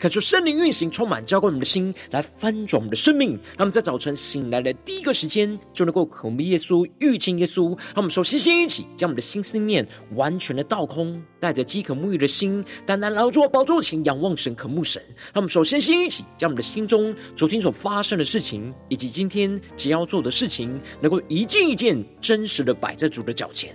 看出圣灵运行，充满浇灌我们的心，来翻转我们的生命。让我们在早晨醒来的第一个时间，就能够渴慕耶稣、遇见耶稣。让我们首先先一起将我们的心思念完全的倒空，带着饥渴沐浴的心，单单劳作宝座前仰望神、渴慕神。让我们首先先一起将我们的心中昨天所发生的事情，以及今天即要做的事情，能够一件一件真实的摆在主的脚前。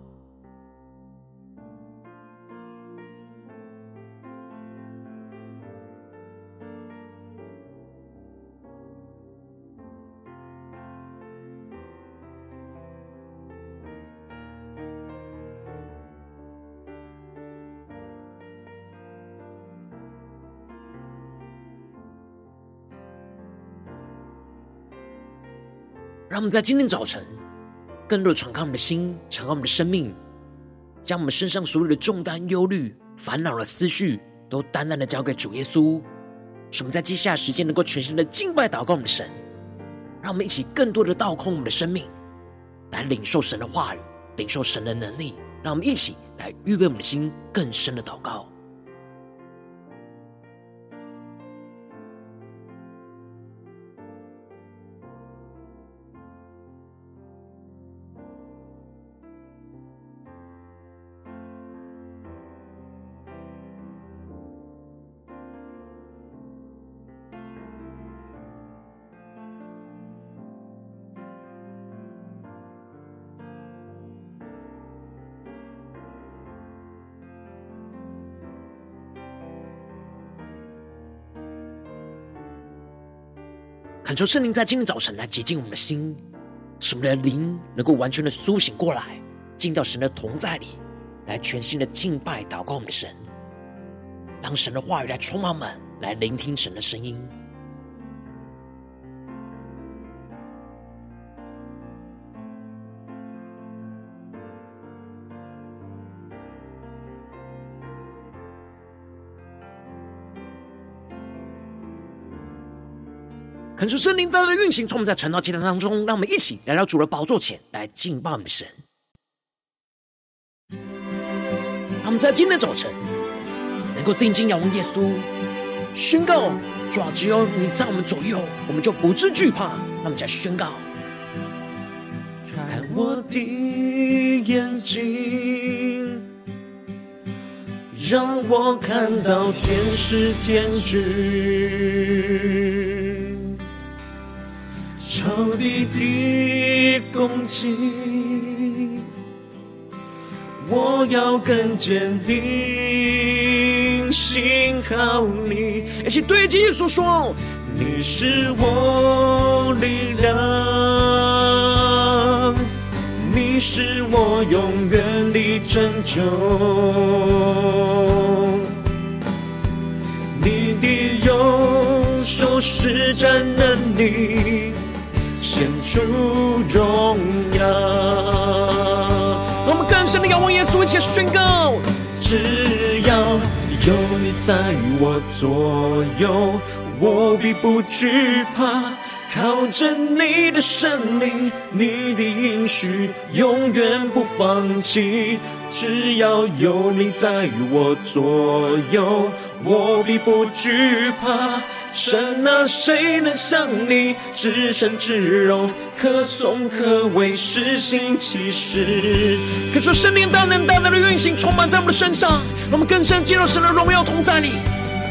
让我们在今天早晨，更多的敞开我们的心，敞开我们的生命，将我们身上所有的重担、忧虑、烦恼的思绪，都单单的交给主耶稣。使我们在接下来时间能够全心的敬拜、祷告我们的神。让我们一起更多的倒空我们的生命，来领受神的话语，领受神的能力。让我们一起来预备我们的心，更深的祷告。求圣灵在今天早晨来洁净我们的心，使我们的灵能够完全的苏醒过来，进到神的同在里，来全新的敬拜、祷告我们的神，让神的话语来充满我们，来聆听神的声音。恳求圣灵在的运行，从我们在晨祷祭坛当中，让我们一起来到主的宝座前来敬拜我们的神。让我们在今天早晨能够定睛仰望耶稣，宣告：主啊，只有你在我们左右，我们就不知惧怕。那么，再宣告：看我的眼睛，让我看到天使天军。攻击，我要更坚定，信靠你。一起对着耶稣说：你是我力量，你是我永远的拯救，你的右手施展能力。献出荣耀，我们更深的仰望耶稣，一起宣告：只要有你在我左右，我必不惧怕。靠着你的圣灵，你的应许永远不放弃。只要有你在我左右，我必不惧怕。神啊，谁能像你至圣至荣，可颂可畏，施行奇事？可说圣灵大能大大的运行，充满在我们的身上，让我们更深进入神的荣耀同在里，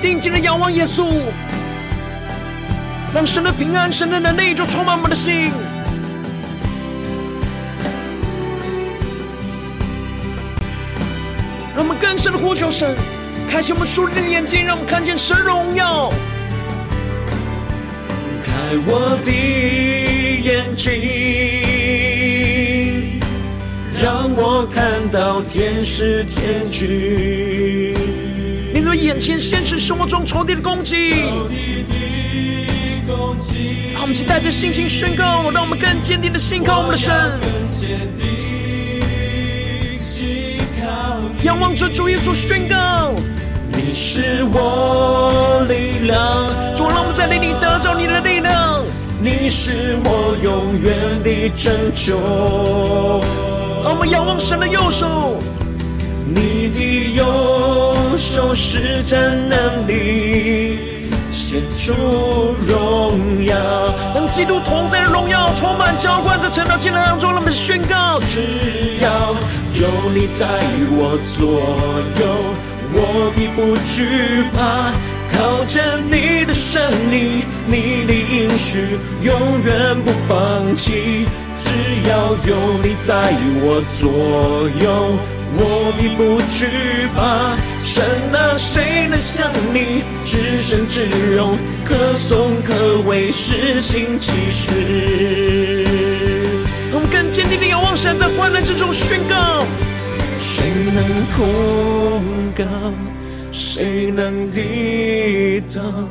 定睛的仰望耶稣，让神的平安、神的能力就充满我们的心，让我们更深的呼求神，开启我们属灵的眼睛，让我们看见神荣耀。开我的眼睛，让我看到天使天军。你的对眼前现实生活中仇敌的攻击。让我们期待着信心宣告，让我们更坚定的信靠我们的神。仰望着主耶稣宣告，你是我力量。主，让我们在灵里得着你的力量。你是我永远的拯救。让我们仰望神的右手，你的右手施展能力，显出荣耀。让基督同在的荣耀充满浇灌在晨祷祭坛当中，让我们宣告：只要有你在我左右，我必不惧怕。靠着你的胜利，你的应许永远不放弃。只要有你在我左右，我必不惧怕。神啊，谁能像你至圣至荣，可颂可畏，施行奇事。我们更坚定的仰望神，在患难之中宣告：谁能控告？谁能抵挡？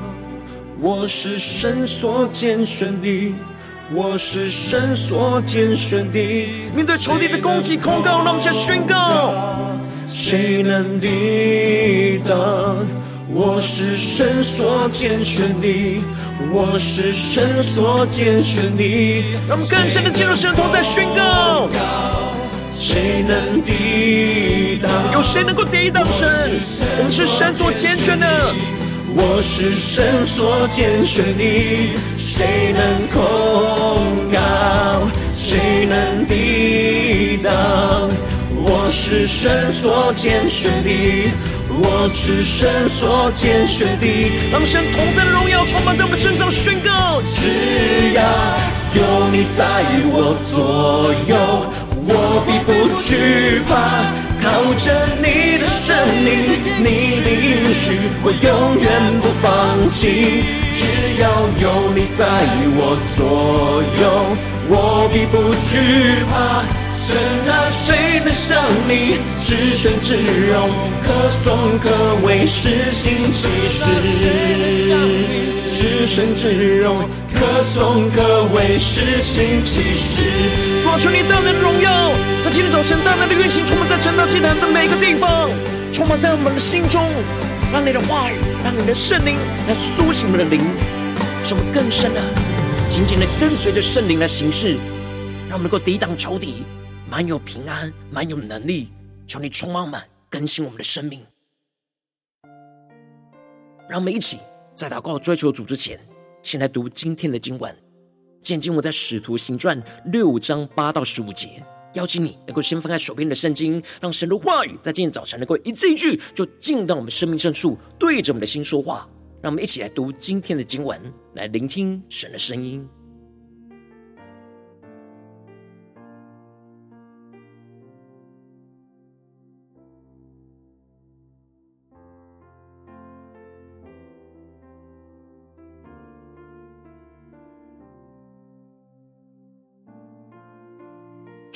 我是神所拣选的，我是神所拣选的。面对仇敌的攻击控告，让我们先宣告：谁能抵挡？我是神所拣选的，我是神所拣选的。让我们更深的进入神同在宣告。谁能抵挡？有谁能够抵挡神？我们是神所拣选的，我是神所拣选的。谁能控告？谁能抵挡？我是神所拣选的，我是神所拣选的。让神同在的荣耀充满在我们身上，宣告：只要有你在我左右。我必不惧怕，靠着你的胜利，你的应许，我永远不放弃。只要有你在我左右，我必不惧怕。神啊，谁能像你至圣至荣，可颂可畏，施行奇事。至圣至荣，可颂可畏，施行奇事。主啊，求你大能的荣耀，在今天早晨大能的运行，充满在晨祷祭坛的每个地方，充满在我们的心中，让你的话语，让你的圣灵来苏醒我们的灵，使我们更深的、紧紧的跟随着圣灵来行事，让我们能够抵挡仇敌。满有平安，满有能力，求你充满满更新我们的生命。让我们一起在祷告追求主之前，先来读今天的经文。今天经文在使徒行传六章八到十五节。邀请你能够先翻开手边的圣经，让神的话语在今天早晨能够一字一句就进到我们生命深处，对着我们的心说话。让我们一起来读今天的经文，来聆听神的声音。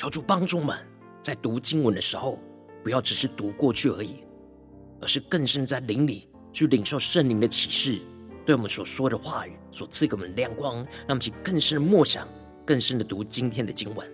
求主帮助们，在读经文的时候，不要只是读过去而已，而是更深在灵里去领受圣灵的启示，对我们所说的话语所赐给我们亮光，让我们去更深的默想，更深的读今天的经文。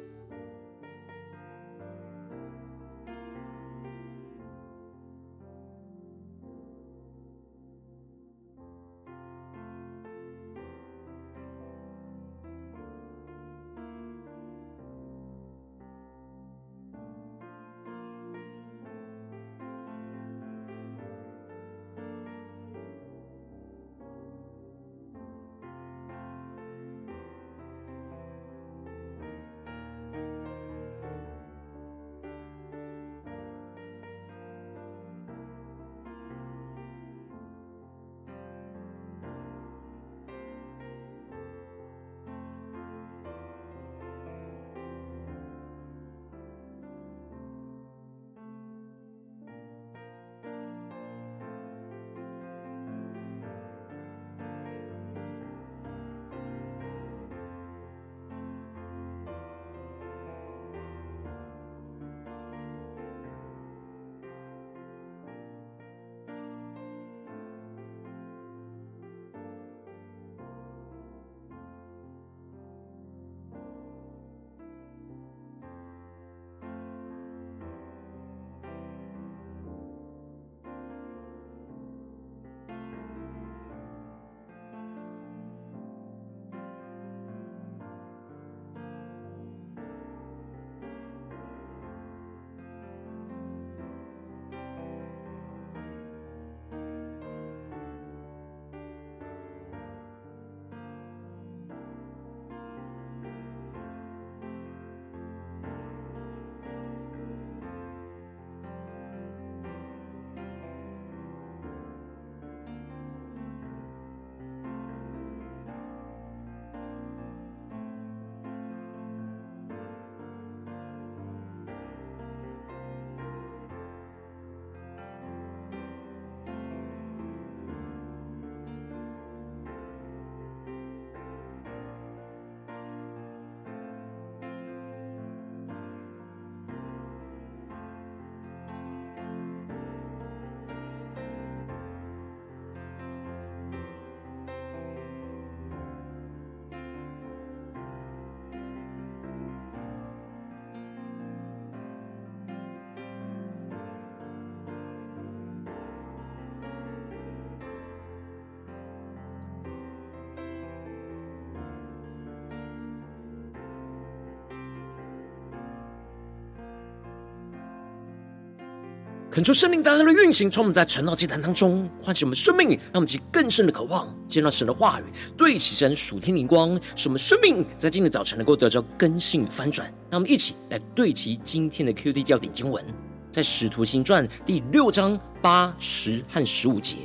恳求圣灵大大的运行，从我们在晨祷祭坛当中唤醒我们生命，让我们去更深的渴望见到神的话语，对齐神属天灵光，使我们生命在今天早晨能够得到更新与翻转。让我们一起来对齐今天的 QD 焦点经文，在使徒行传第六章八、十和十五节，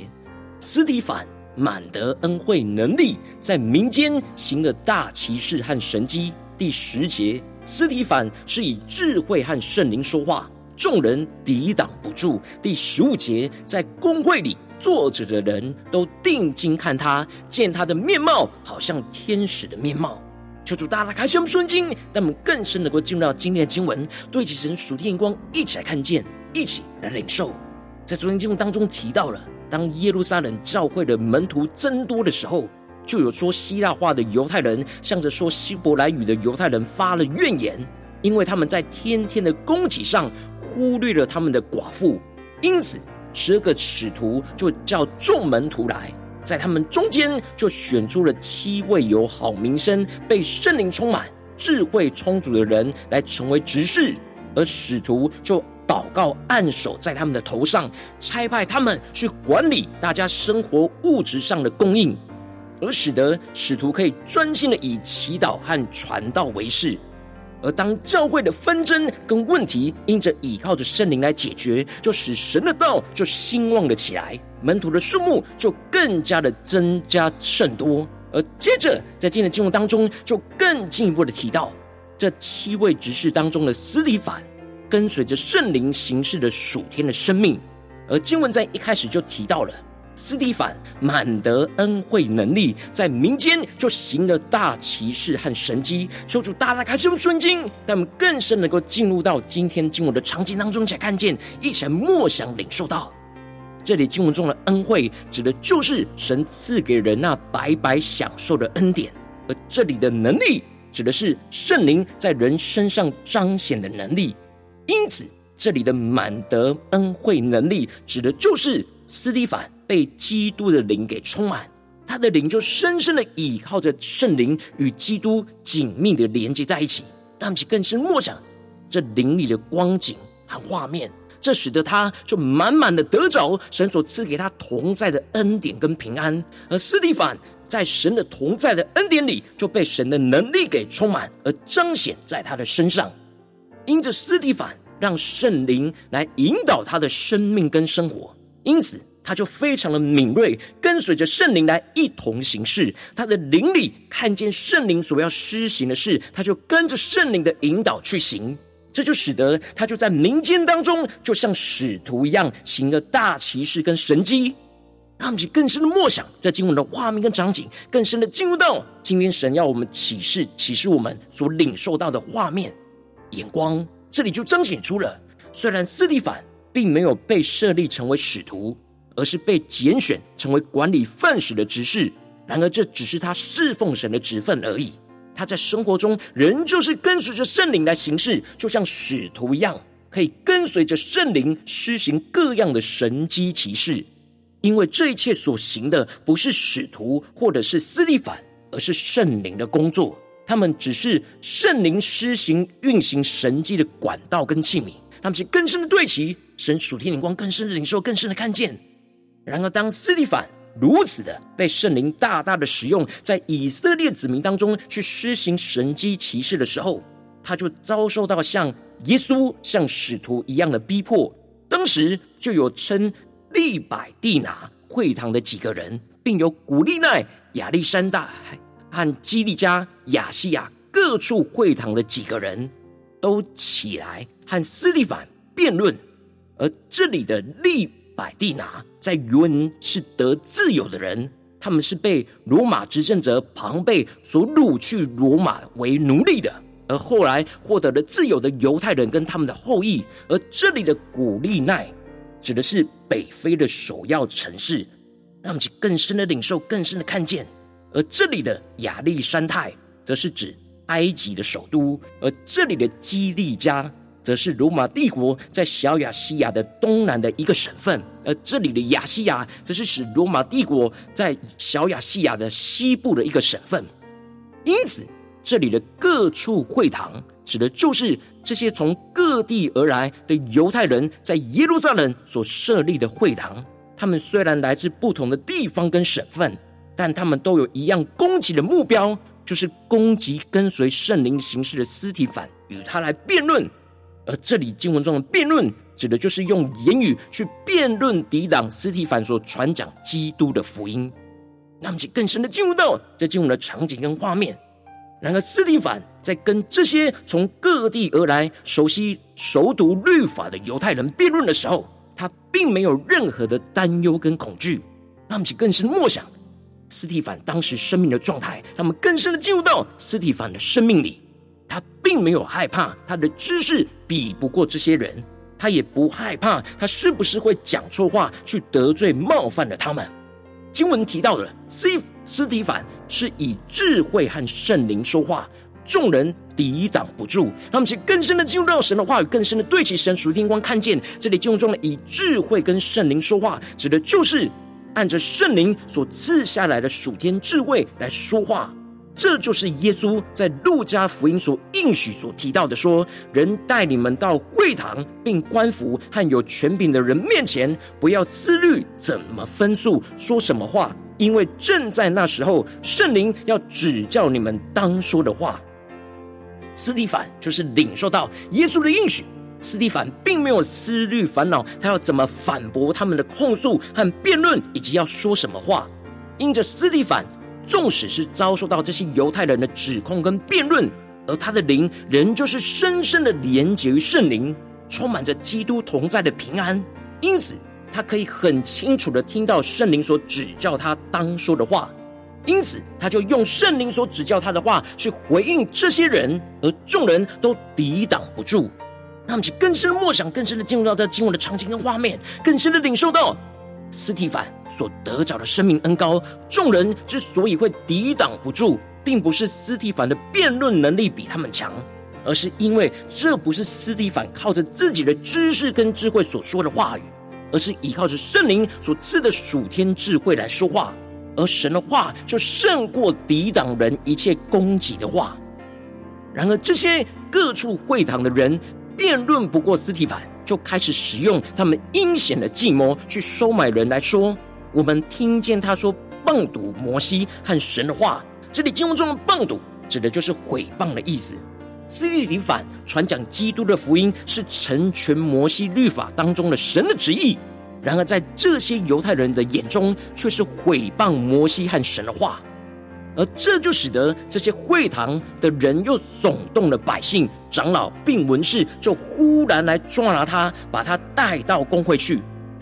斯提反满得恩惠能力，在民间行了大奇事和神迹。第十节，斯提反是以智慧和圣灵说话。众人抵挡不住。第十五节，在公会里坐着的人都定睛看他，见他的面貌好像天使的面貌。求主大大开箱顺经，让我们更深能够进入到今天的经文，对齐神属天眼光，一起来看见，一起来领受。在昨天经文当中提到了，当耶路撒冷教会的门徒增多的时候，就有说希腊话的犹太人向着说希伯来语的犹太人发了怨言。因为他们在天天的供给上忽略了他们的寡妇，因此十二个使徒就叫众门徒来，在他们中间就选出了七位有好名声、被圣灵充满、智慧充足的人来成为执事，而使徒就祷告按手在他们的头上，差派他们去管理大家生活物质上的供应，而使得使徒可以专心的以祈祷和传道为事。而当教会的纷争跟问题因着倚靠着圣灵来解决，就使神的道就兴旺了起来，门徒的数目就更加的增加甚多。而接着在今天的经文当中，就更进一步的提到这七位执事当中的司提反，跟随着圣灵行事的属天的生命。而经文在一开始就提到了。斯蒂凡满得恩惠能力，在民间就行了大奇事和神迹。求主大大开启我们顺经，但我们更深能够进入到今天经文的场景当中，才看见，一起来默想领受到。这里经文中的恩惠，指的就是神赐给人那白白享受的恩典；而这里的能力，指的是圣灵在人身上彰显的能力。因此，这里的满得恩惠能力，指的就是斯蒂凡。被基督的灵给充满，他的灵就深深的倚靠着圣灵，与基督紧密的连接在一起，让其更深默想这灵里的光景和画面，这使得他就满满的得着神所赐给他同在的恩典跟平安。而斯蒂凡在神的同在的恩典里，就被神的能力给充满，而彰显在他的身上。因着斯蒂凡让圣灵来引导他的生命跟生活，因此。他就非常的敏锐，跟随着圣灵来一同行事。他的灵里看见圣灵所要施行的事，他就跟着圣灵的引导去行。这就使得他就在民间当中，就像使徒一样，行了大骑士跟神迹，让我们更深的默想这经文的画面跟场景，更深的进入到今天神要我们启示启示我们所领受到的画面眼光。这里就彰显出了，虽然斯蒂凡并没有被设立成为使徒。而是被拣选成为管理饭食的执事，然而这只是他侍奉神的职分而已。他在生活中仍旧是跟随着圣灵来行事，就像使徒一样，可以跟随着圣灵施行各样的神迹奇事。因为这一切所行的不是使徒或者是司提反，而是圣灵的工作。他们只是圣灵施行运行神迹的管道跟器皿。他们是更深的对齐神属天灵光，更深的领受，更深的看见。然而，当斯蒂凡如此的被圣灵大大的使用，在以色列子民当中去施行神迹奇事的时候，他就遭受到像耶稣、像使徒一样的逼迫。当时就有称利百地拿会堂的几个人，并有古利奈、亚历山大和基利加、亚西亚各处会堂的几个人，都起来和斯蒂凡辩论。而这里的利百地拿在原文是得自由的人，他们是被罗马执政者庞贝所掳去罗马为奴隶的，而后来获得了自由的犹太人跟他们的后裔。而这里的古利奈指的是北非的首要城市，让我们去更深的领受、更深的看见。而这里的亚历山太则是指埃及的首都，而这里的基利家。则是罗马帝国在小亚细亚的东南的一个省份，而这里的亚细亚则是使罗马帝国在小亚细亚的西部的一个省份。因此，这里的各处会堂指的就是这些从各地而来的犹太人在耶路撒冷所设立的会堂。他们虽然来自不同的地方跟省份，但他们都有一样攻击的目标，就是攻击跟随圣灵行事的司提反，与他来辩论。而这里经文中的辩论，指的就是用言语去辩论抵挡斯蒂凡所传讲基督的福音。让我们更深的进入到这经文的场景跟画面。然而，斯蒂凡在跟这些从各地而来、熟悉熟读律法的犹太人辩论的时候，他并没有任何的担忧跟恐惧。让我们更深默想斯蒂凡当时生命的状态，让我们更深的进入到斯蒂凡的生命里。他并没有害怕他的知识比不过这些人，他也不害怕他是不是会讲错话去得罪冒犯了他们。经文提到的司司提反是以智慧和圣灵说话，众人抵挡不住。他们其更深的进入到神的话语，更深的对齐神属天光，看见这里经文中的以智慧跟圣灵说话，指的就是按着圣灵所赐下来的属天智慧来说话。这就是耶稣在路加福音所应许所提到的说：“人带你们到会堂，并官府和有权柄的人面前，不要思虑怎么分诉，说什么话，因为正在那时候，圣灵要指教你们当说的话。”斯蒂凡就是领受到耶稣的应许，斯蒂凡并没有思虑烦恼，他要怎么反驳他们的控诉和辩论，以及要说什么话。因着斯蒂凡。纵使是遭受到这些犹太人的指控跟辩论，而他的灵仍旧是深深的连结于圣灵，充满着基督同在的平安。因此，他可以很清楚的听到圣灵所指教他当说的话。因此，他就用圣灵所指教他的话去回应这些人，而众人都抵挡不住。让我们去更深的默想，更深的进入到这经文的场景跟画面，更深的领受到。斯提凡所得着的生命恩膏，众人之所以会抵挡不住，并不是斯提凡的辩论能力比他们强，而是因为这不是斯提凡靠着自己的知识跟智慧所说的话语，而是依靠着圣灵所赐的属天智慧来说话，而神的话就胜过抵挡人一切攻击的话。然而，这些各处会堂的人辩论不过斯提凡。就开始使用他们阴险的计谋去收买人来说，我们听见他说谤读摩西和神的话。这里经文中的谤读指的就是毁谤的意思。司提反传讲基督的福音是成全摩西律法当中的神的旨意，然而在这些犹太人的眼中却是毁谤摩西和神的话。而这就使得这些会堂的人又耸动了百姓、长老并文士，就忽然来抓拿他，把他带到公会去。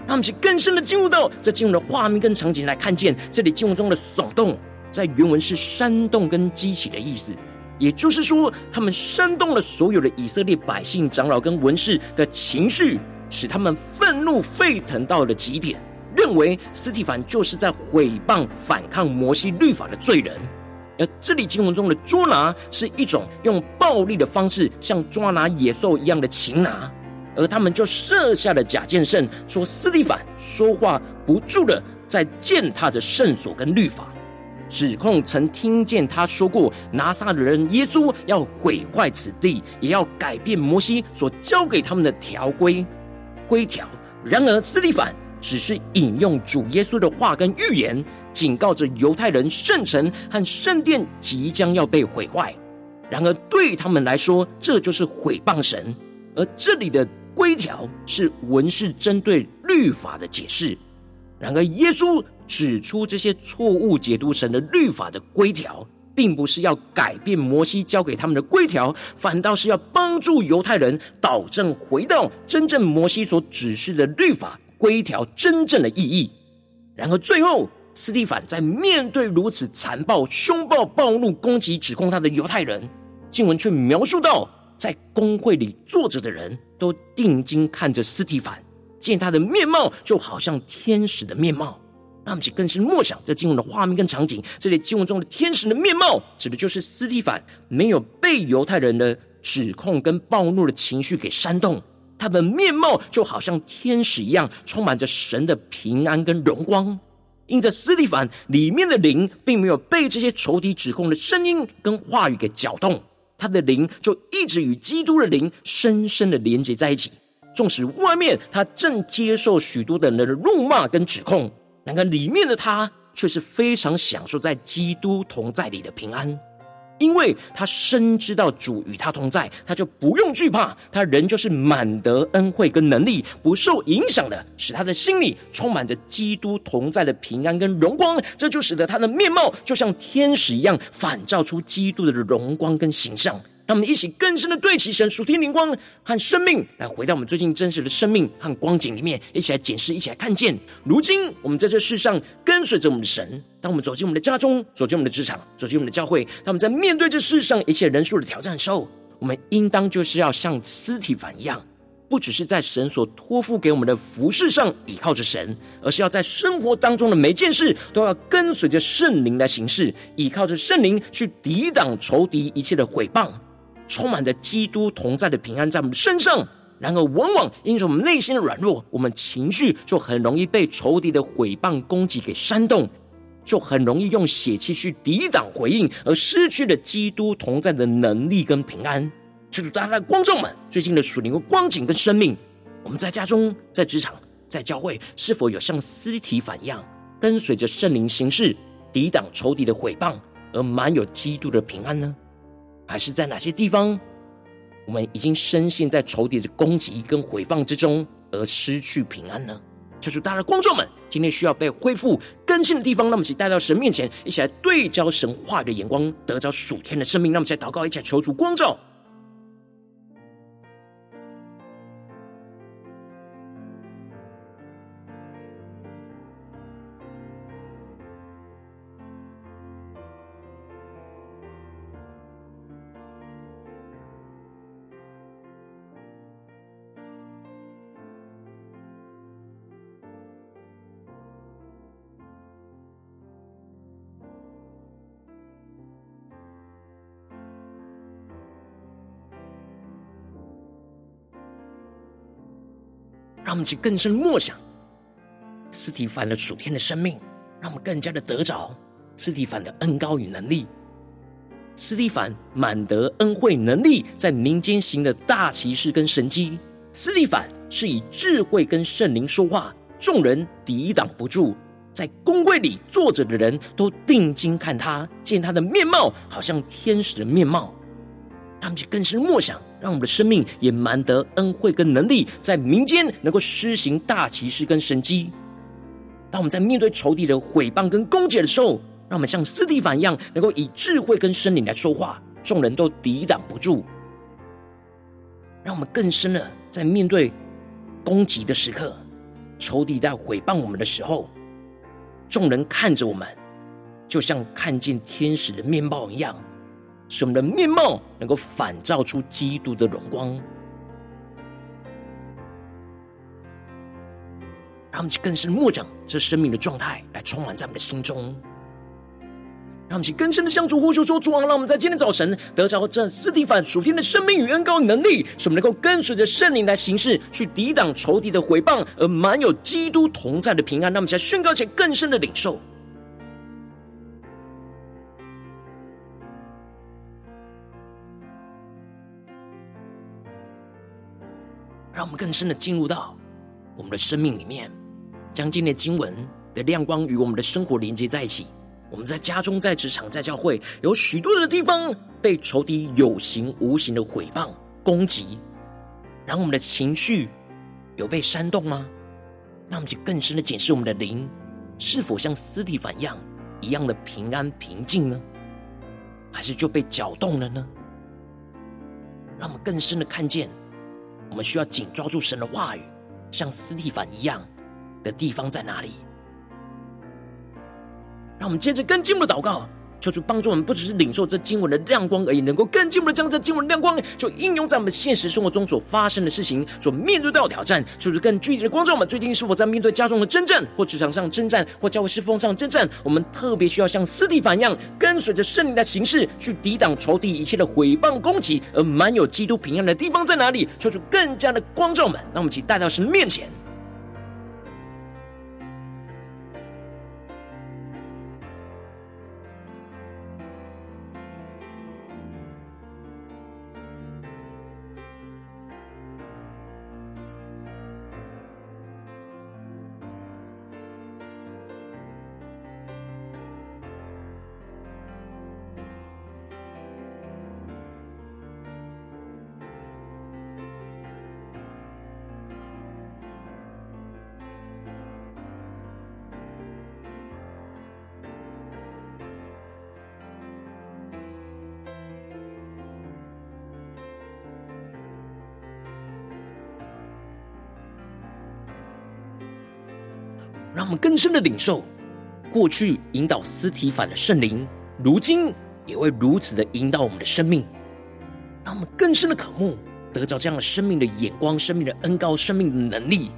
他们是更深的进入到这进入的画面跟场景来看见，这里进入中的耸动，在原文是煽动跟激起的意思，也就是说，他们煽动了所有的以色列百姓、长老跟文士的情绪，使他们愤怒沸腾到了极点。认为斯蒂凡就是在毁谤、反抗摩西律法的罪人，而这里经文中的捉拿是一种用暴力的方式，像抓拿野兽一样的擒拿，而他们就设下了假见证，说斯蒂凡说话不住的在践踏着圣所跟律法，指控曾听见他说过拿撒勒人耶稣要毁坏此地，也要改变摩西所交给他们的条规规条。然而斯蒂凡。只是引用主耶稣的话跟预言，警告着犹太人圣城和圣殿即将要被毁坏。然而对他们来说，这就是毁谤神。而这里的规条是文士针对律法的解释。然而耶稣指出这些错误解读神的律法的规条，并不是要改变摩西交给他们的规条，反倒是要帮助犹太人导正回到真正摩西所指示的律法。规条真正的意义。然而，最后斯蒂凡在面对如此残暴、凶暴、暴怒攻击、指控他的犹太人，经文却描述到，在公会里坐着的人都定睛看着斯蒂凡，见他的面貌就好像天使的面貌。那么，就更是默想这经文的画面跟场景。这里经文中的天使的面貌，指的就是斯蒂凡没有被犹太人的指控跟暴怒的情绪给煽动。他的面貌就好像天使一样，充满着神的平安跟荣光。因着斯蒂凡里面的灵，并没有被这些仇敌指控的声音跟话语给搅动，他的灵就一直与基督的灵深深的连接在一起。纵使外面他正接受许多的人的辱骂跟指控，然而里面的他却是非常享受在基督同在里的平安。因为他深知道主与他同在，他就不用惧怕，他仍旧是满得恩惠跟能力，不受影响的，使他的心里充满着基督同在的平安跟荣光。这就使得他的面貌就像天使一样，反照出基督的荣光跟形象。让我们一起更深的对齐神属天灵光和生命，来回到我们最近真实的生命和光景里面，一起来检视，一起来看见。如今我们在这世上跟随着我们的神，当我们走进我们的家中，走进我们的职场，走进我们的教会，当我们在面对这世上一切人数的挑战的时候，我们应当就是要像司提反一样，不只是在神所托付给我们的服事上倚靠着神，而是要在生活当中的每件事都要跟随着圣灵来行事，倚靠着圣灵去抵挡仇敌一切的毁谤。充满着基督同在的平安在我们身上，然而往往因着我们内心的软弱，我们情绪就很容易被仇敌的毁谤攻击给煽动，就很容易用血气去抵挡回应，而失去了基督同在的能力跟平安。求主大家的观众们，最近的属灵的光景跟生命，我们在家中、在职场、在教会，是否有像尸体反一样，跟随着圣灵行事，抵挡仇敌的毁谤，而满有基督的平安呢？还是在哪些地方，我们已经深陷在仇敌的攻击跟毁谤之中，而失去平安呢？求主大家的观众们，今天需要被恢复更新的地方，那么请带到神面前，一起来对焦神话语的眼光，得着属天的生命。那么，在祷告，一起来求主光照。让我们去更深默想斯提凡的属天的生命，让我们更加的得着斯提凡的恩高与能力。斯提凡满得恩惠能力，在民间行的大奇事跟神迹。斯提凡是以智慧跟圣灵说话，众人抵挡不住。在公会里坐着的人都定睛看他，见他的面貌好像天使的面貌。他们就更深默想，让我们的生命也满得恩惠跟能力，在民间能够施行大奇事跟神迹。当我们在面对仇敌的毁谤跟攻击的时候，让我们像斯蒂凡一样，能够以智慧跟圣灵来说话，众人都抵挡不住。让我们更深的在面对攻击的时刻，仇敌在毁谤我们的时候，众人看着我们，就像看见天使的面貌一样。使我们的面貌能够反照出基督的荣光，让我们去更深默想这生命的状态，来充满在我们的心中。让我们去更深的向主呼求说：“主啊，让我们在今天早晨得着这司提反属天的生命与恩膏能力，使我们能够跟随着圣灵来行事，去抵挡仇敌的毁谤，而满有基督同在的平安。”让我们来宣告且更深的领受。让我们更深的进入到我们的生命里面，将今天的经文的亮光与我们的生活连接在一起。我们在家中、在职场、在教会，有许多的地方被仇敌有形无形的毁谤攻击，然后我们的情绪有被煽动吗？那我们就更深的检视我们的灵，是否像司提反一样一样的平安平静呢？还是就被搅动了呢？让我们更深的看见。我们需要紧抓住神的话语，像斯蒂凡一样的地方在哪里？让我们接着更进一步的祷告。求主帮助我们，不只是领受这经文的亮光而已，能够更进一步的将这经文的亮光，就应用在我们现实生活中所发生的事情，所面对到的挑战。求主更具体的光照我们，最近是否在面对家中的征战，或职场上征战，或教会侍奉上征战？我们特别需要像司提反一样，跟随着圣灵的形式，去抵挡仇敌一切的毁谤攻击，而满有基督平安的地方在哪里？求主更加的光照我们，让我们一起带到神面前。让我们更深的领受过去引导斯提反的圣灵，如今也会如此的引导我们的生命，让我们更深的渴慕，得着这样的生命的眼光、生命的恩膏、生命的能力。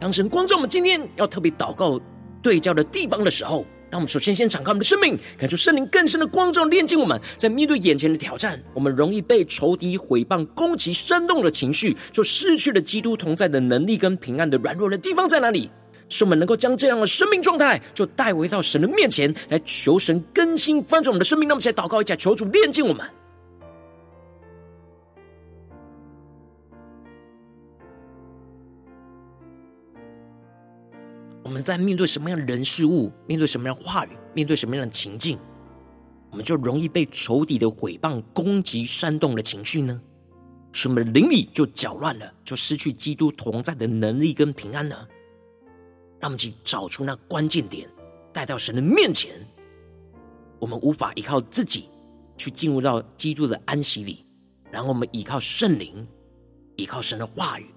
当神光照我们今天要特别祷告对焦的地方的时候，让我们首先先敞开我们的生命，感受圣灵更深的光照，炼净我们。在面对眼前的挑战，我们容易被仇敌毁谤、攻击、煽动的情绪，就失去了基督同在的能力跟平安的软弱的地方在哪里？使我们能够将这样的生命状态，就带回到神的面前来求神更新翻转我们的生命。那么，现在祷告一下，求主炼净我们。我们在面对什么样的人事物，面对什么样的话语，面对什么样的情境，我们就容易被仇敌的毁谤、攻击、煽动的情绪呢？使我们的灵里就搅乱了，就失去基督同在的能力跟平安呢？让我们去找出那关键点，带到神的面前。我们无法依靠自己去进入到基督的安息里，然后我们依靠圣灵，依靠神的话语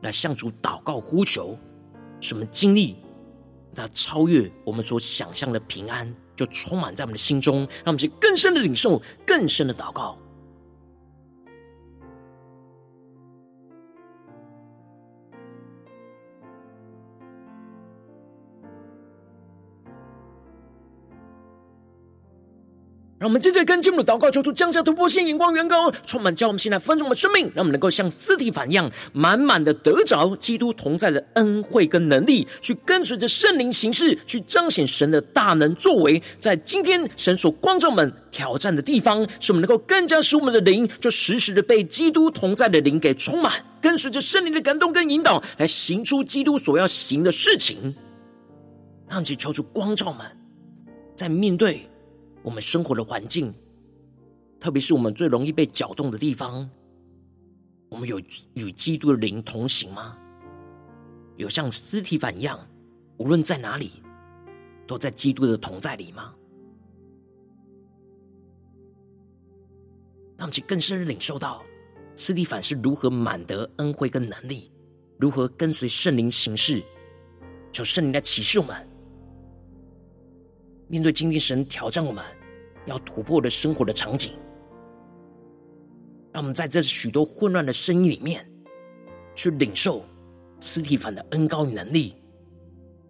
来向主祷告呼求，使我们经历。那超越我们所想象的平安，就充满在我们的心中，让我们去更深的领受，更深的祷告。让我们接着跟进我们的祷告，求主降下突破性眼光，远高充满，叫我们现在分盛我们生命，让我们能够像司提反一样，满满的得着基督同在的恩惠跟能力，去跟随着圣灵行事，去彰显神的大能作为。在今天神所光照我们挑战的地方，使我们能够更加使我们的灵，就时时的被基督同在的灵给充满，跟随着圣灵的感动跟引导，来行出基督所要行的事情。让我们求主光照我们，在面对。我们生活的环境，特别是我们最容易被搅动的地方，我们有与基督的灵同行吗？有像斯提反一样，无论在哪里，都在基督的同在里吗？让我们更深的领受到斯提凡是如何满得恩惠跟能力，如何跟随圣灵行事，求圣灵来启示我们。面对今天神挑战我们要突破的生活的场景，让我们在这许多混乱的声音里面，去领受斯蒂凡的恩膏与能力，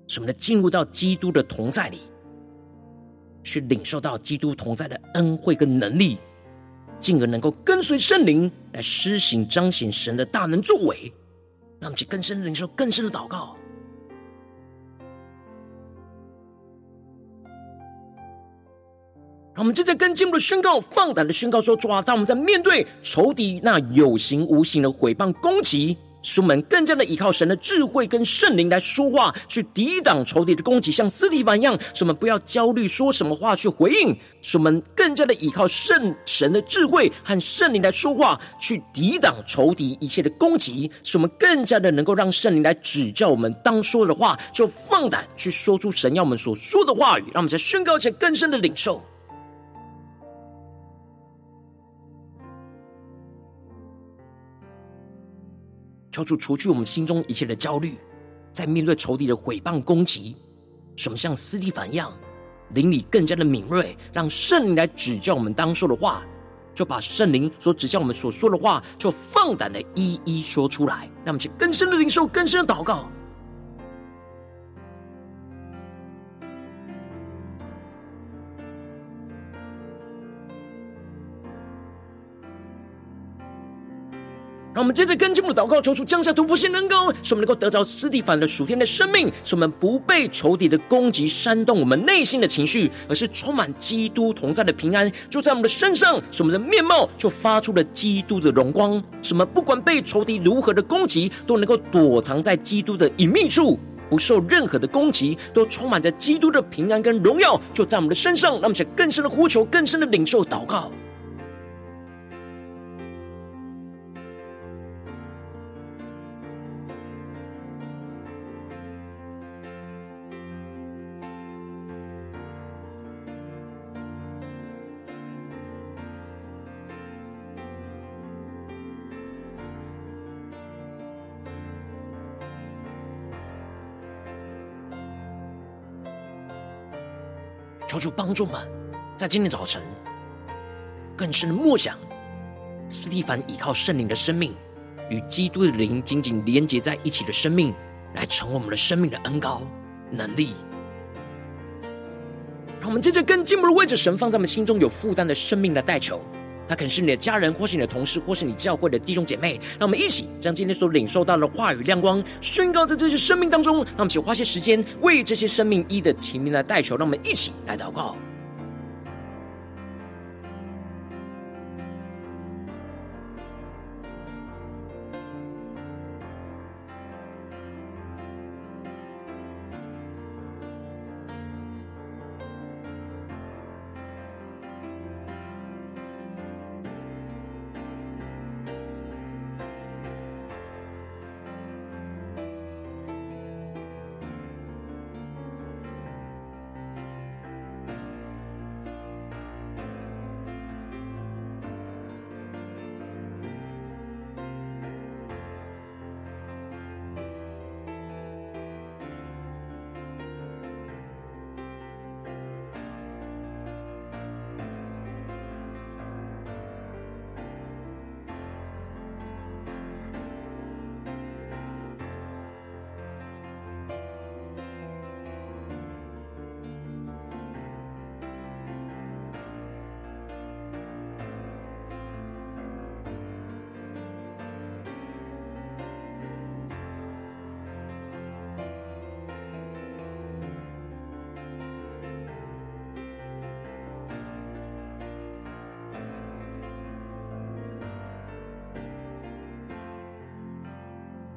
什么的进入到基督的同在里，去领受到基督同在的恩惠跟能力，进而能够跟随圣灵来施行彰显神的大能作为，让我们去更深的领受更深的祷告。让我们正在跟进步的宣告，放胆的宣告说：主啊，当我们在面对仇敌那有形无形的毁谤攻击，使我们更加的依靠神的智慧跟圣灵来说话，去抵挡仇敌的攻击，像斯提凡一样，使我们不要焦虑说什么话去回应，使我们更加的依靠圣神的智慧和圣灵来说话，去抵挡仇敌一切的攻击，使我们更加的能够让圣灵来指教我们当说的话，就放胆去说出神要我们所说的话语，让我们在宣告前更深的领受。求主除去我们心中一切的焦虑，在面对仇敌的毁谤攻击，什么像斯蒂凡一样，灵里更加的敏锐，让圣灵来指教我们当说的话，就把圣灵所指教我们所说的话，就放胆的一一说出来，让我们去更深的灵受，更深的祷告。我们接着跟进我们的祷告，求主降下突破性能够，使我们能够得着斯蒂凡的属天的生命，使我们不被仇敌的攻击煽动我们内心的情绪，而是充满基督同在的平安，就在我们的身上，使我们的面貌就发出了基督的荣光，使我们不管被仇敌如何的攻击，都能够躲藏在基督的隐秘处，不受任何的攻击，都充满着基督的平安跟荣耀，就在我们的身上。让我们更深的呼求，更深的领受祷告。主帮助们，在今天早晨更深的默想，斯蒂凡依靠圣灵的生命，与基督的灵紧紧连接在一起的生命，来成为我们的生命的恩高能力。让我们接着更进一步的位置神放在我们心中有负担的生命的代求。他可能是你的家人，或是你的同事，或是你教会的弟兄姐妹。让我们一起将今天所领受到的话语亮光宣告在这些生命当中。让我们一起花些时间为这些生命一的提名来代求。让我们一起来祷告。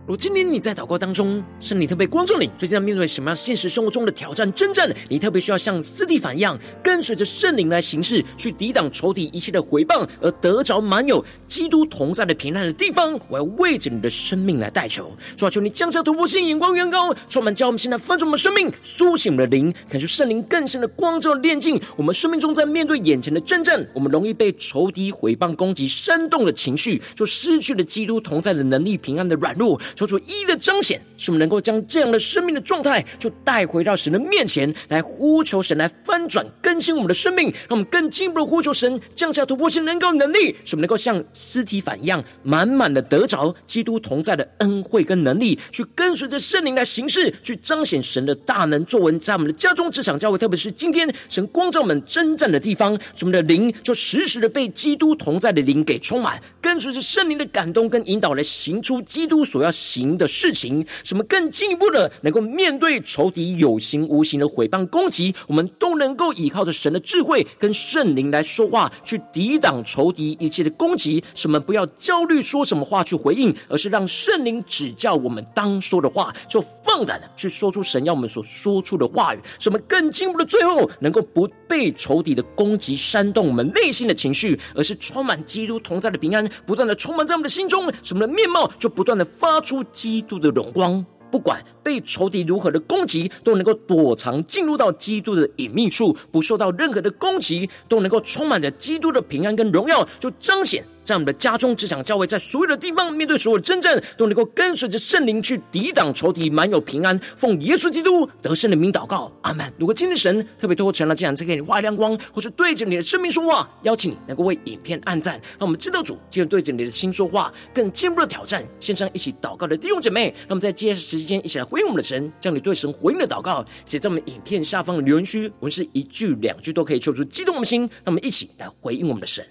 如今天你在祷告当中，是你特别光照你，最近在面对什么样现实生活中的挑战征战？你特别需要像司提反一样，跟随着圣灵来行事，去抵挡仇敌一切的毁谤，而得着满有基督同在的平安的地方。我要为着你的生命来代求，主啊，求你降下突破性眼光，远高，充满叫我们现在翻转我们生命，苏醒我们的灵，感受圣灵更深的光照炼净我们生命中，在面对眼前的征战，我们容易被仇敌毁谤攻击煽动的情绪，就失去了基督同在的能力、平安的软弱。求主一一的彰显，使我们能够将这样的生命的状态，就带回到神的面前来呼求神来翻转更我们的生命，让我们更进一步的呼求神降下突破性能够能力，使我们能够像司提反一样，满满的得着基督同在的恩惠跟能力，去跟随着圣灵来行事，去彰显神的大能作为，在我们的家中、职场、教会，特别是今天神光照我们征战的地方，使我们的灵就时时的被基督同在的灵给充满，跟随着圣灵的感动跟引导来行出基督所要行的。事情，什么更进一步的，能够面对仇敌有形无形的毁谤攻击，我们都能够依靠着神的智慧跟圣灵来说话，去抵挡仇敌一切的攻击。什么不要焦虑说什么话去回应，而是让圣灵指教我们当说的话，就放胆的去说出神要我们所说出的话语。什么更进一步的，最后能够不被仇敌的攻击煽动我们内心的情绪，而是充满基督同在的平安，不断的充满在我们的心中，什么的面貌就不断的发出基。基督的荣光，不管被仇敌如何的攻击，都能够躲藏进入到基督的隐秘处，不受到任何的攻击，都能够充满着基督的平安跟荣耀，就彰显。在我们的家中、职场、教会，在所有的地方，面对所有的征战，都能够跟随着圣灵去抵挡仇敌，满有平安。奉耶稣基督得胜的名祷告，阿门。如果今天神特别透过成了这样，再给你发亮光，或是对着你的生命说话，邀请你能够为影片按赞，让我们知道主今天对着你的心说话，更进一步的挑战。线上一起祷告的弟兄姐妹，让我们在接下来时间一起来回应我们的神，将你对神回应的祷告写在我们影片下方的留言区，我们是一句两句都可以说出激动我们的心，让我们一起来回应我们的神。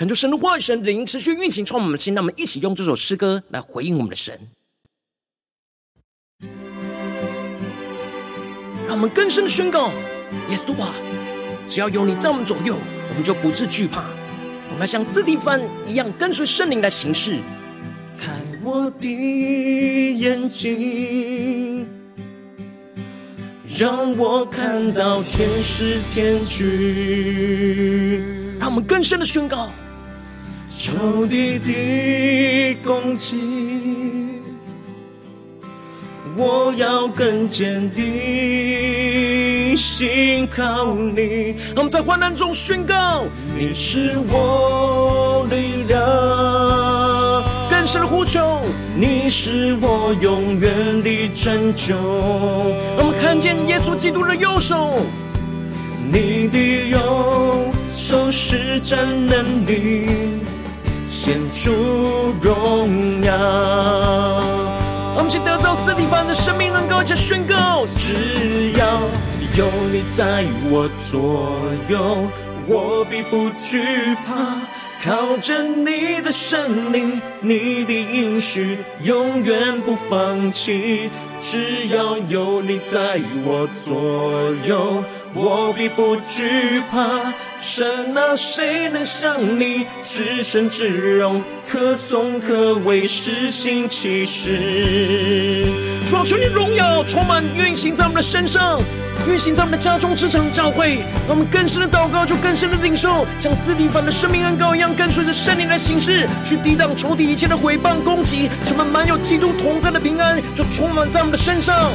恳求神的话语、神灵持续运行，充满我们的心。让我们一起用这首诗歌来回应我们的神，让我们更深的宣告：耶稣啊，只要有你在我们左右，我们就不致惧怕。我们要像斯蒂芬一样，跟随圣灵来行事。开我的眼睛，让我看到天使天军。让我们更深的宣告。仇敌的攻击，我要更坚定，信靠你。让我们在患难中宣告：你是我力量，更深的呼求。你是我永远的拯救。我们看见耶稣基督的右手，你的右手施展能力，显出荣耀。我们请得着司提反的生命，能够一起宣告：只要有你在我左右，我必不惧怕。靠着你的圣灵，你的应许永远不放弃。只要有你在我左右，我必不惧怕。神啊，谁能像你至圣至荣，可颂可畏，施行其事？主啊，求你荣耀充满运行在我们的身上，运行在我们的家中、职场、教会，让我们更深的祷告，就更深的领受，像斯提凡的生命恩膏一样，跟随着圣灵来行事，去抵挡仇敌一切的毁谤攻击，使我们满有基督同在的平安，就充满在我们的身上。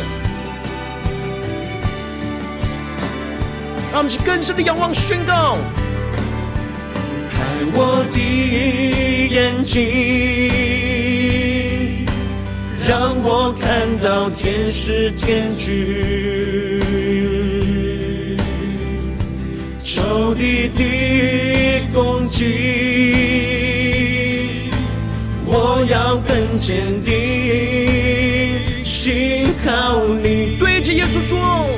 让我们去更深的仰望宣告，开我的眼睛，让我看到天使天军，仇敌的攻击，我要更坚定，信靠你。对着耶稣说。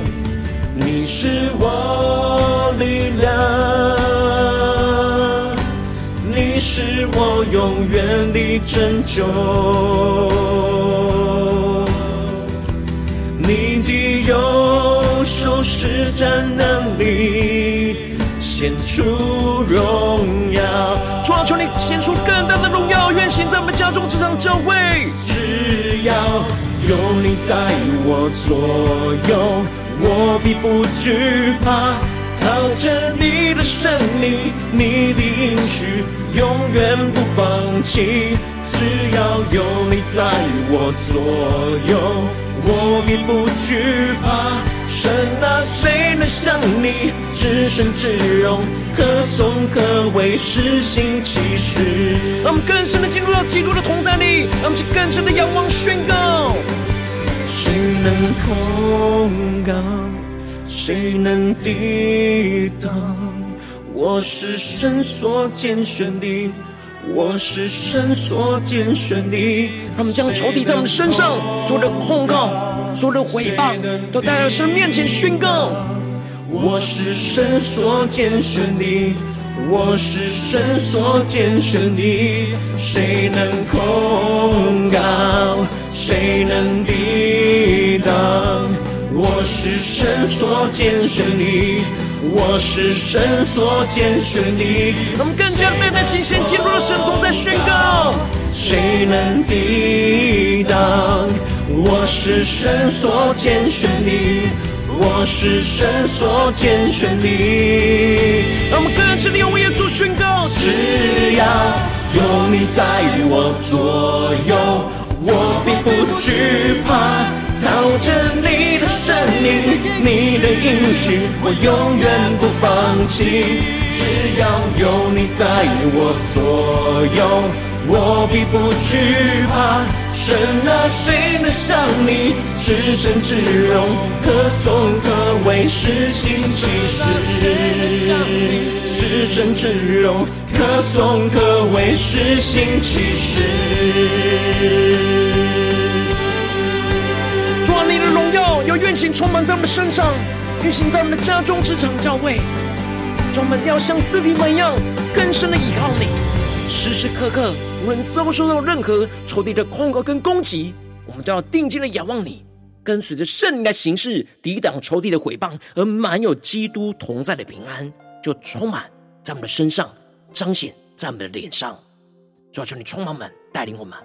是我力量，你是我永远的拯救，你的右手施展能力，显出荣耀。主啊，求你显出更大的荣耀，运行在我们家中这场教会。只要有你在我左右。我必不惧怕，靠着你的圣灵，你的应许永远不放弃。只要有你在我左右，我必不惧怕。神啊，谁能像你至圣至荣，可颂可畏，施行奇事？让我们更深的进入到基督的同在里，让我们去更深的仰望宣告。谁能控告？谁能抵挡？我是神所拣选的，我是神所拣选的。他们将仇敌在我们身上所有的控告、所有的毁谤，都带到神面前宣告。我是神所拣选的，我是神所拣选的。谁能控告？谁能抵挡？我是神所拣选的，我是神所拣选的。我们更加带着信心进入了神同在宣告。谁能抵挡？我是神所拣选的，我是神所拣选的。让我们更加的用耶稣宣告。只要有你在我左右。我并不惧怕，靠着你的圣灵，你的应许，我永远不放弃。只要有你在我左右，我必不惧怕。神啊，谁能像你至圣至荣，可颂可畏，施行奇事？至圣至荣，可颂可畏，施行奇事？主啊，你的荣耀要运行充满在我们身上，运行在我们的家中、职场、教会。主，我们要像司提反一样，更深的依靠你，时时刻刻。无论遭受到任何仇敌的控告跟攻击，我们都要定睛的仰望你，跟随着圣灵来行事，抵挡仇敌的毁谤，而满有基督同在的平安，就充满在我们的身上，彰显在我们的脸上。主啊，求你充满们，带领我们。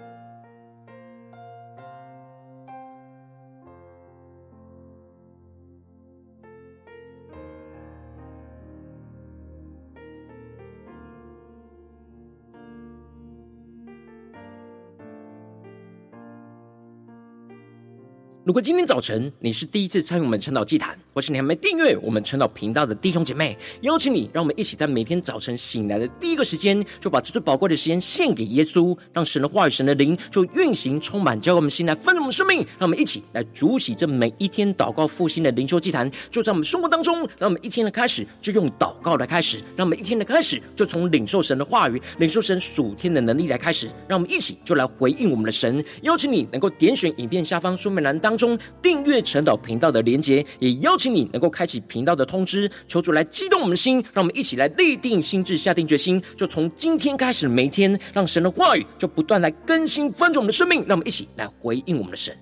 如果今天早晨你是第一次参与我们晨祷祭坛，或是你还没订阅我们晨祷频道的弟兄姐妹，邀请你，让我们一起在每天早晨醒来的第一个时间，就把这最宝贵的时间献给耶稣，让神的话语、神的灵就运行充满，教给我们心来丰盛我们生命。让我们一起来主起这每一天祷告复兴的灵修祭坛，就在我们生活当中。让我们一天的开始就用祷告来开始，让我们一天的开始就从领受神的话语、领受神属天的能力来开始。让我们一起就来回应我们的神。邀请你能够点选影片下方说明栏当。当中订阅晨祷频道的连结，也邀请你能够开启频道的通知，求主来激动我们的心，让我们一起来立定心智，下定决心，就从今天开始，每一天让神的话语就不断来更新翻转我们的生命，让我们一起来回应我们的神。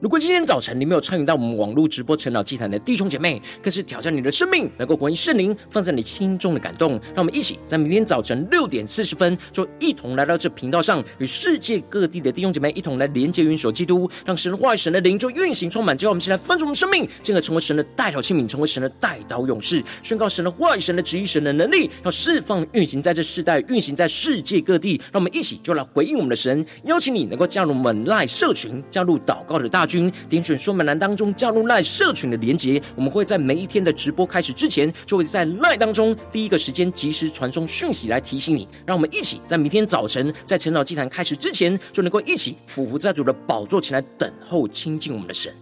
如果今天早晨你没有参与到我们网络直播晨祷祭坛的弟兄姐妹，更是挑战你的生命，能够回应圣灵放在你心中的感动。让我们一起在明天早晨六点四十分，就一同来到这频道上，与世界各地的弟兄姐妹一同来连接、元首基督，让神的话语、神的灵就运行充满，叫我们一起来分盛我们生命，进而成为神的代祷器皿，成为神的代祷勇士，宣告神的话语、神的旨意、神的能力，要释放、运行在这世代，运行在世界各地。让我们一起就来回应我们的神，邀请你能够加入我们 LINE 社群，加入祷告的大军，点选说明栏当中加入赖社群的连结，我们会在每一天的直播开始之前，就会在赖当中第一个时间及时传送讯息来提醒你。让我们一起在明天早晨在晨祷祭坛开始之前，就能够一起俯伏在主的宝座前来等候亲近我们的神。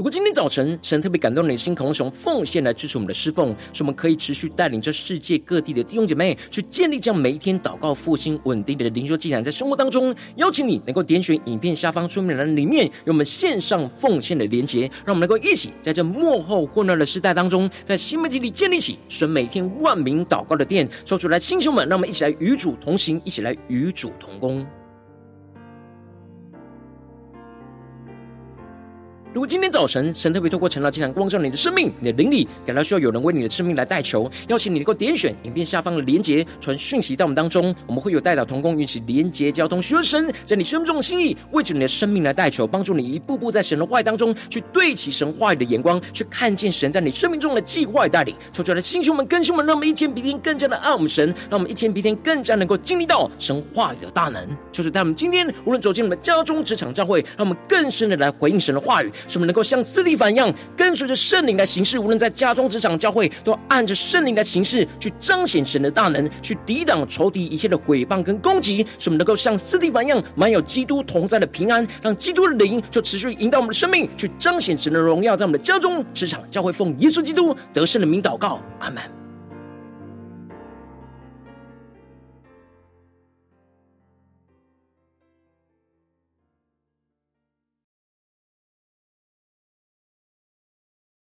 如果今天早晨神特别感动你的心，渴望使用奉献来支持我们的侍奉，使我们可以持续带领着世界各地的弟兄姐妹去建立这样每一天祷告复兴稳定的灵修祭坛，在生活当中，邀请你能够点选影片下方说明栏里面有我们线上奉献的连结，让我们能够一起在这幕后混乱的时代当中，在新媒体里建立起神每天万名祷告的殿，说出来，弟兄们，让我们一起来与主同行，一起来与主同工。如果今天早晨神特别透过晨祷祭坛光照你的生命，你的灵里感到需要有人为你的生命来代求，邀请你能够点选影片下方的连结，传讯息到我们当中，我们会有代祷同工与其连结交通，寻求神在你生命中的心意，为着你的生命来代求，帮助你一步步在神的话语当中去对齐神话语的眼光，去看见神在你生命中的计划与带领。求主来弟兄们、更新们，让我们一天比一天更加的爱我们神，让我们一天比一天更加能够经历到神话语的大能。就是在我们今天无论走进我们家中、职场、教会，让我们更深的来回应神的话语。使我们能够像司提反一样，跟随着圣灵来行事，无论在家中、职场、教会，都按着圣灵来行事，去彰显神的大能，去抵挡仇敌一切的毁谤跟攻击。使我们能够像司提反一样，满有基督同在的平安，让基督的灵就持续引导我们的生命，去彰显神的荣耀，在我们的家中、职场、教会，奉耶稣基督得胜的名祷告，阿门。